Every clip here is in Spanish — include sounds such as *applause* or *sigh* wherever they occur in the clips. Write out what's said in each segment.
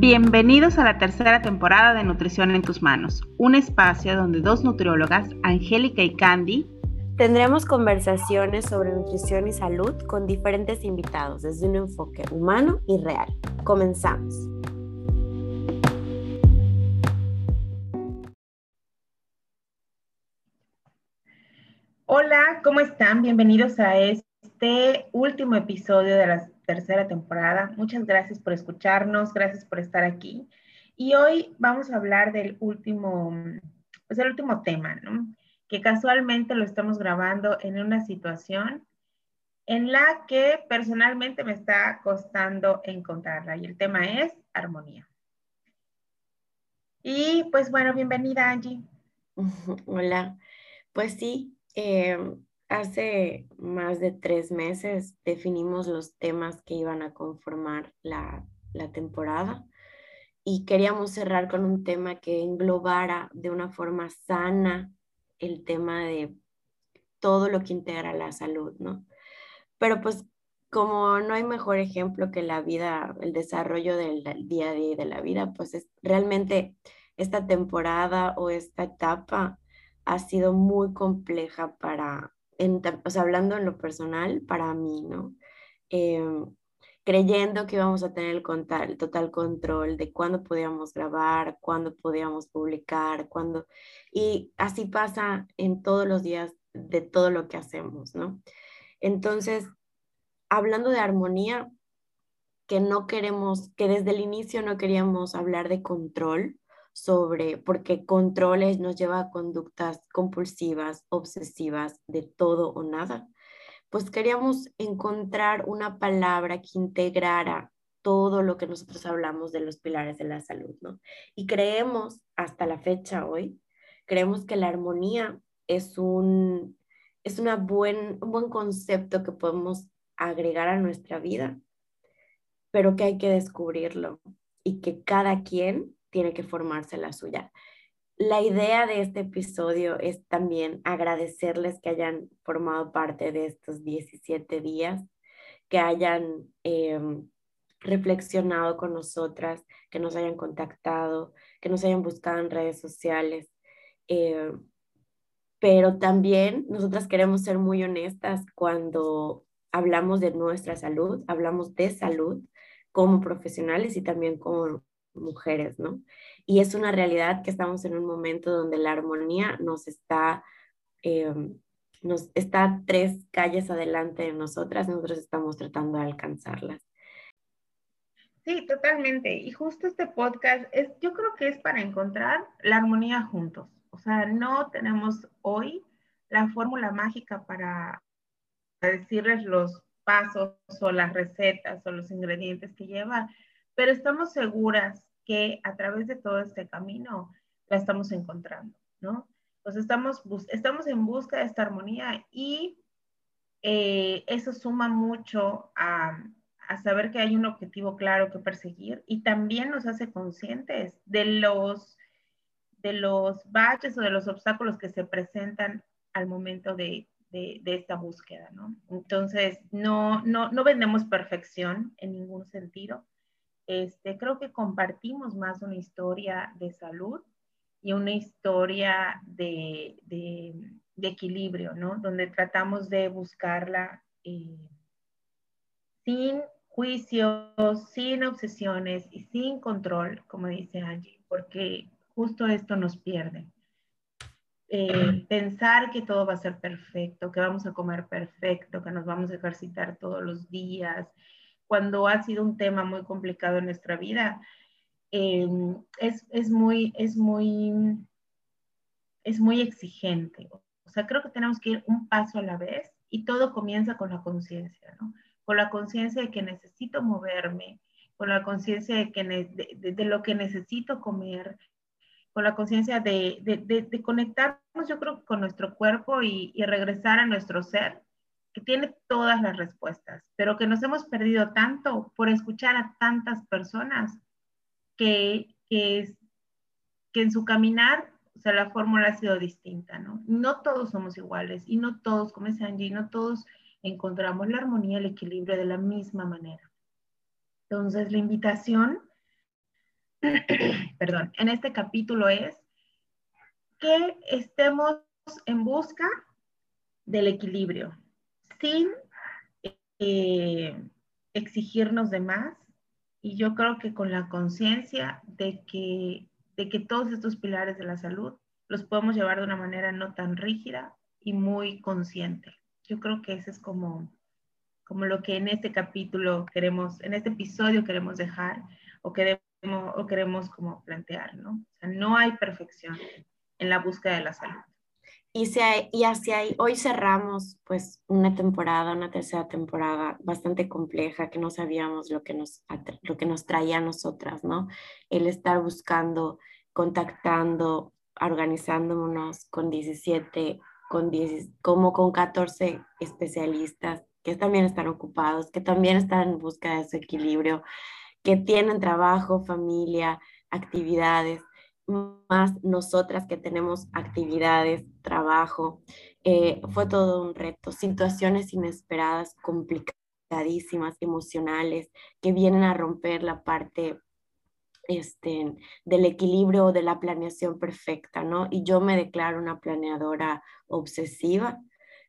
Bienvenidos a la tercera temporada de Nutrición en tus manos, un espacio donde dos nutriólogas, Angélica y Candy, tendremos conversaciones sobre nutrición y salud con diferentes invitados desde un enfoque humano y real. Comenzamos. Hola, ¿cómo están? Bienvenidos a este último episodio de la tercera temporada. Muchas gracias por escucharnos, gracias por estar aquí. Y hoy vamos a hablar del último, pues el último tema, ¿no? Que casualmente lo estamos grabando en una situación en la que personalmente me está costando encontrarla. Y el tema es armonía. Y pues bueno, bienvenida Angie. *laughs* Hola. Pues sí, Em, hace más de tres meses definimos los temas que iban a conformar la, la temporada y queríamos cerrar con un tema que englobara de una forma sana el tema de todo lo que integra la salud, ¿no? Pero pues como no hay mejor ejemplo que la vida, el desarrollo del día a día de la vida, pues es realmente esta temporada o esta etapa ha sido muy compleja para, o sea, hablando en lo personal, para mí, ¿no? Em, creyendo que íbamos a tener el, total control de cuándo podíamos grabar, cuándo podíamos publicar, cuándo... Y así pasa en todos los días de todo lo que hacemos, ¿no? Entonces, hablando de armonía, que no queremos, que desde el inicio no queríamos hablar de control, sobre, porque controles nos lleva a conductas compulsivas, obsesivas, de todo o nada, pues queríamos encontrar una palabra que integrara todo lo que nosotros hablamos de los pilares de la salud, ¿no? Y creemos, hasta la fecha hoy, creemos que la armonía es un, es una buen, un buen concepto que podemos agregar a nuestra vida, pero que hay que descubrirlo y que cada quien tiene que formarse la suya. La idea de este episodio es también agradecerles que hayan formado parte de estos 17 días, que hayan em, reflexionado con nosotras, que nos hayan contactado, que nos hayan buscado en redes sociales. Eh, pero también nosotras queremos ser muy honestas cuando hablamos de nuestra salud, hablamos de salud como profesionales y también como mujeres, ¿no? Y es una realidad que estamos en un momento donde la armonía nos está, em, nos está tres calles adelante de nosotras, nosotros estamos tratando de alcanzarlas. Sí, totalmente. Y justo este podcast es, yo creo que es para encontrar la armonía juntos. O sea, no tenemos hoy la fórmula mágica para decirles los pasos o las recetas o los ingredientes que lleva, pero estamos seguras que a través de todo este camino la estamos encontrando, ¿no? Pues estamos, estamos en busca de esta armonía y eh, eso suma mucho a, a, saber que hay un objetivo claro que perseguir y también nos hace conscientes de los, de los baches o de los obstáculos que se presentan al momento de, de, de esta búsqueda, ¿no? Entonces, no, no, no vendemos perfección en ningún sentido, este, creo que compartimos más una historia de salud y una historia de, equilibrio, ¿no? Donde tratamos de buscarla eh, sin juicios, sin obsesiones y sin control, como dice Angie, porque justo esto nos pierde. Eh, pensar que todo va a ser perfecto, que vamos a comer perfecto, que nos vamos a ejercitar todos los días, cuando ha sido un tema muy complicado en nuestra vida, em, es, muy, es, muy, es muy exigente. O sea, creo que tenemos que ir un paso a la vez y todo comienza con la conciencia, ¿no? Con la conciencia de que necesito moverme, con la conciencia de, que de, lo que necesito comer, con la conciencia de, de, conectarnos, yo creo, con nuestro cuerpo y, y regresar a nuestro ser que tiene todas las respuestas, pero que nos hemos perdido tanto por escuchar a tantas personas que, que, que en su caminar, o sea, la fórmula ha sido distinta, ¿no? No todos somos iguales y no todos, como dice Angie, no todos encontramos la armonía, el equilibrio de la misma manera. Entonces, la invitación *clears throat* perdón, en este capítulo es que estemos en busca del equilibrio, sin eh, exigirnos de más. Y yo creo que con la conciencia de que, de que todos estos pilares de la salud los podemos llevar de una manera no tan rígida y muy consciente. Yo creo que ese es como, como lo que en este capítulo queremos, en este episodio queremos dejar o queremos, o queremos como plantear, ¿no? O sea, no hay perfección en la búsqueda de la salud. Y, y hacia ahí, hoy cerramos pues una temporada, una tercera temporada bastante compleja que no sabíamos lo que nos, lo que nos traía a nosotras, ¿no? El estar buscando, contactando, organizándonos con 17, con 10, como con 14 especialistas que también están ocupados, que también están en busca de su equilibrio, que tienen trabajo, familia, actividades más nosotras que tenemos actividades, trabajo. Eh, fue todo un reto, situaciones inesperadas, complicadísimas, emocionales, que vienen a romper la parte este, del equilibrio de la planeación perfecta, ¿no? Y yo me declaro una planeadora obsesiva,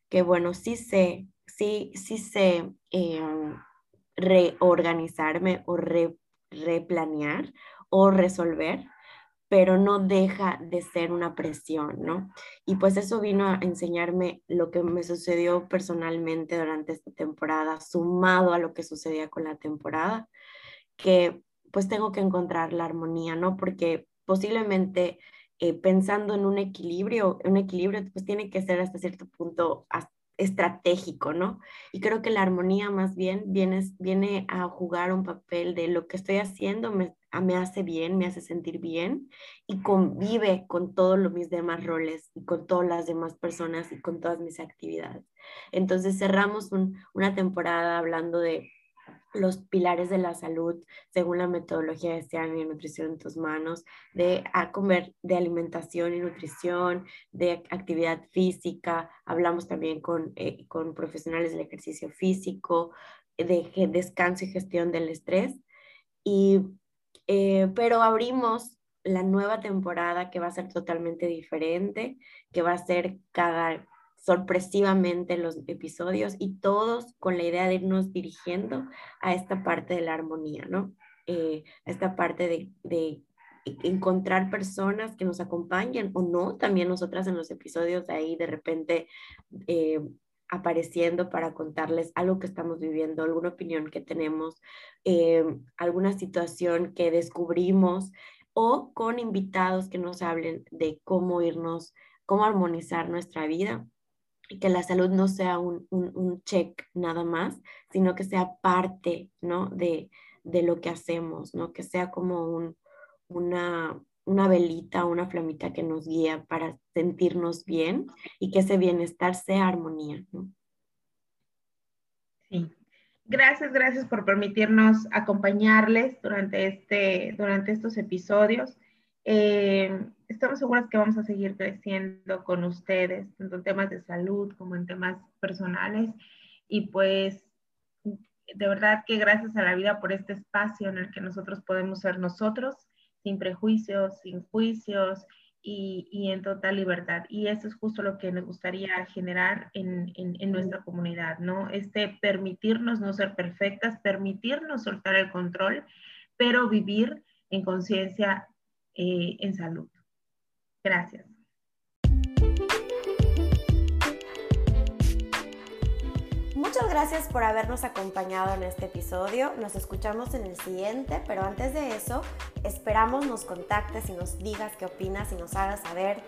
que bueno, sí sé, sí, sí sé em, reorganizarme o replanear o resolver, pero no deja de ser una presión, ¿no? Y pues eso vino a enseñarme lo que me sucedió personalmente durante esta temporada, sumado a lo que sucedía con la temporada, que pues tengo que encontrar la armonía, ¿no? Porque posiblemente eh, pensando en un equilibrio, un equilibrio pues tiene que ser hasta cierto punto estratégico, ¿no? Y creo que la armonía más bien viene, viene a jugar un papel de lo que estoy haciendo, me, me hace bien, me hace sentir bien y convive con todos mis demás roles y con todas las demás personas y con todas mis actividades. Entonces cerramos una temporada hablando de los pilares de la salud según la metodología de Sean y Nutrición en tus manos, de a comer, de alimentación y nutrición, de actividad física, hablamos también con, eh, con profesionales del ejercicio físico, de descanso y gestión del estrés. Y eh, pero abrimos la nueva temporada que va a ser totalmente diferente, que va a ser cada sorpresivamente los episodios y todos con la idea de irnos dirigiendo a esta parte de la armonía, ¿no? Eh, a esta parte de, de, encontrar personas que nos acompañen o no, también nosotras en los episodios de ahí de repente eh, apareciendo para contarles algo que estamos viviendo, alguna opinión que tenemos, eh, alguna situación que descubrimos o con invitados que nos hablen de cómo irnos, cómo armonizar nuestra vida y que la salud no sea un, un, check nada más, sino que sea parte, ¿no? De, de lo que hacemos, ¿no? Que sea como un, una, una velita, una flamita que nos guía para sentirnos bien y que ese bienestar sea armonía. Sí. Gracias, gracias por permitirnos acompañarles durante, este, durante estos episodios. Eh, estamos seguras que vamos a seguir creciendo con ustedes, tanto en temas de salud como en temas personales. Y pues, de verdad que gracias a la vida por este espacio en el que nosotros podemos ser nosotros sin prejuicios, sin juicios y, en total libertad. Y eso es justo lo que nos gustaría generar en, nuestra comunidad, ¿no? Este permitirnos no ser perfectas, permitirnos soltar el control, pero vivir en conciencia, eh, en salud. Gracias. Muchas gracias por habernos acompañado en este episodio. Nos escuchamos en el siguiente, pero antes de eso, esperamos nos contactes y nos digas qué opinas y nos hagas saber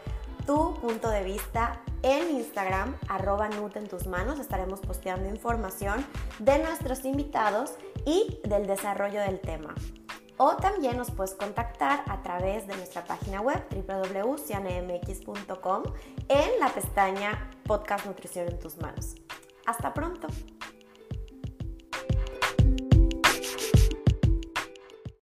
tu punto de vista en Instagram, arroba Nut en tus manos. Estaremos posteando información de nuestros invitados y del desarrollo del tema. O también nos puedes contactar a través de nuestra página web www.cianemx.com en la pestaña Podcast Nutrición en tus manos. Hasta pronto.